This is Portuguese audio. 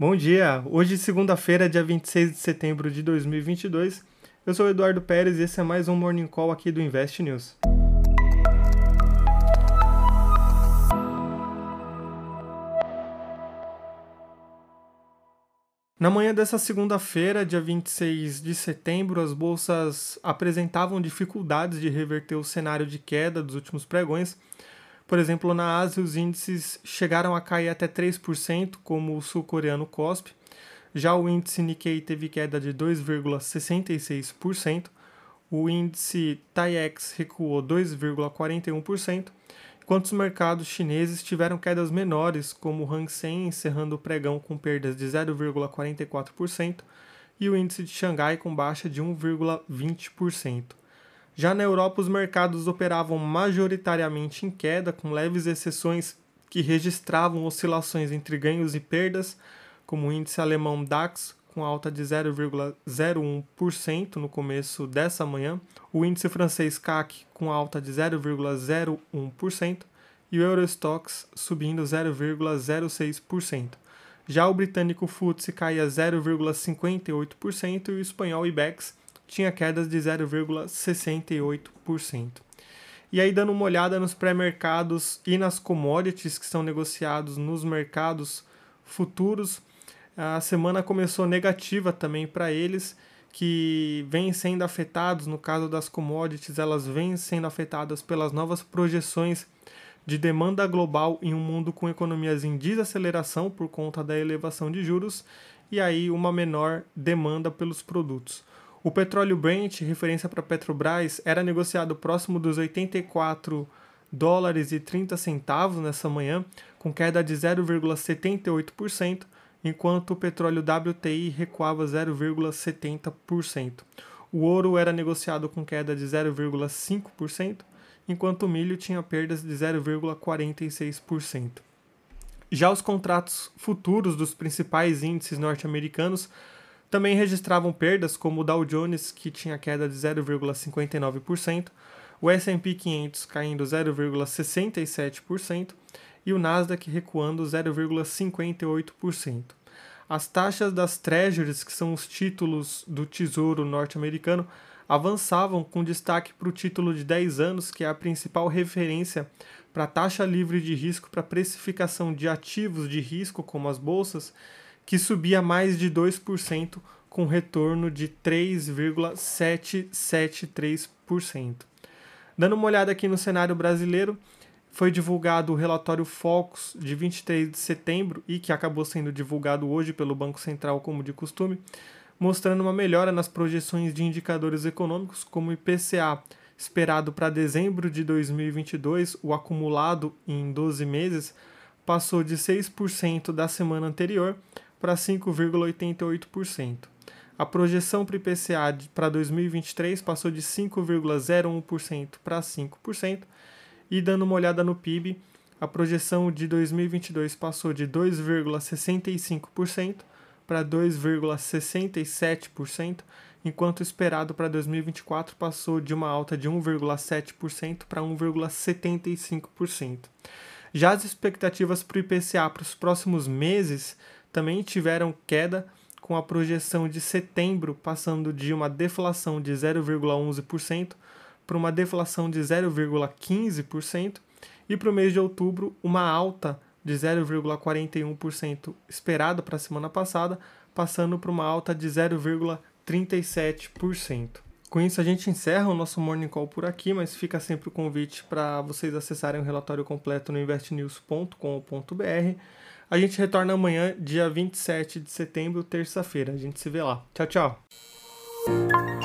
Bom dia! Hoje, segunda-feira, dia 26 de setembro de 2022. Eu sou Eduardo Pérez e esse é mais um Morning Call aqui do Invest News. Na manhã dessa segunda-feira, dia 26 de setembro, as bolsas apresentavam dificuldades de reverter o cenário de queda dos últimos pregões. Por exemplo, na Ásia, os índices chegaram a cair até 3%, como o sul-coreano KOSPI. Já o índice Nikkei teve queda de 2,66%, o índice TAIEX recuou 2,41%, enquanto os mercados chineses tiveram quedas menores, como o Hang Seng encerrando o pregão com perdas de 0,44% e o índice de Xangai com baixa de 1,20%. Já na Europa, os mercados operavam majoritariamente em queda, com leves exceções que registravam oscilações entre ganhos e perdas, como o índice alemão DAX, com alta de 0,01% no começo dessa manhã, o índice francês CAC com alta de 0,01% e o Eurostox subindo 0,06%. Já o britânico FTSE caía 0,58% e o espanhol IBEX tinha quedas de 0,68%. E aí, dando uma olhada nos pré-mercados e nas commodities que são negociados nos mercados futuros, a semana começou negativa também para eles, que vêm sendo afetados, no caso das commodities, elas vêm sendo afetadas pelas novas projeções de demanda global em um mundo com economias em desaceleração por conta da elevação de juros e aí uma menor demanda pelos produtos. O petróleo Brent, referência para Petrobras, era negociado próximo dos 84 dólares e 30 centavos nessa manhã, com queda de 0,78%, enquanto o petróleo WTI recuava 0,70%. O ouro era negociado com queda de 0,5%, enquanto o milho tinha perdas de 0,46%. Já os contratos futuros dos principais índices norte-americanos também registravam perdas, como o Dow Jones, que tinha queda de 0,59%, o S&P 500 caindo 0,67% e o Nasdaq recuando 0,58%. As taxas das Treasuries, que são os títulos do Tesouro norte-americano, avançavam com destaque para o título de 10 anos, que é a principal referência para taxa livre de risco para precificação de ativos de risco, como as bolsas, que subia mais de 2%, com retorno de 3,773%. Dando uma olhada aqui no cenário brasileiro, foi divulgado o relatório Focus de 23 de setembro e que acabou sendo divulgado hoje pelo Banco Central, como de costume, mostrando uma melhora nas projeções de indicadores econômicos, como o IPCA, esperado para dezembro de 2022, o acumulado em 12 meses, passou de 6% da semana anterior para 5,88%. A projeção para o IPCA para 2023 passou de 5,01% para 5%, e dando uma olhada no PIB, a projeção de 2022 passou de 2,65% para 2,67%, enquanto o esperado para 2024 passou de uma alta de 1,7% para 1,75%. Já as expectativas para o IPCA para os próximos meses também tiveram queda, com a projeção de setembro passando de uma deflação de 0,11% para uma deflação de 0,15% e para o mês de outubro uma alta de 0,41% esperada para a semana passada, passando para uma alta de 0,37%. Com isso, a gente encerra o nosso Morning Call por aqui, mas fica sempre o convite para vocês acessarem o relatório completo no investnews.com.br a gente retorna amanhã, dia 27 de setembro, terça-feira. A gente se vê lá. Tchau, tchau.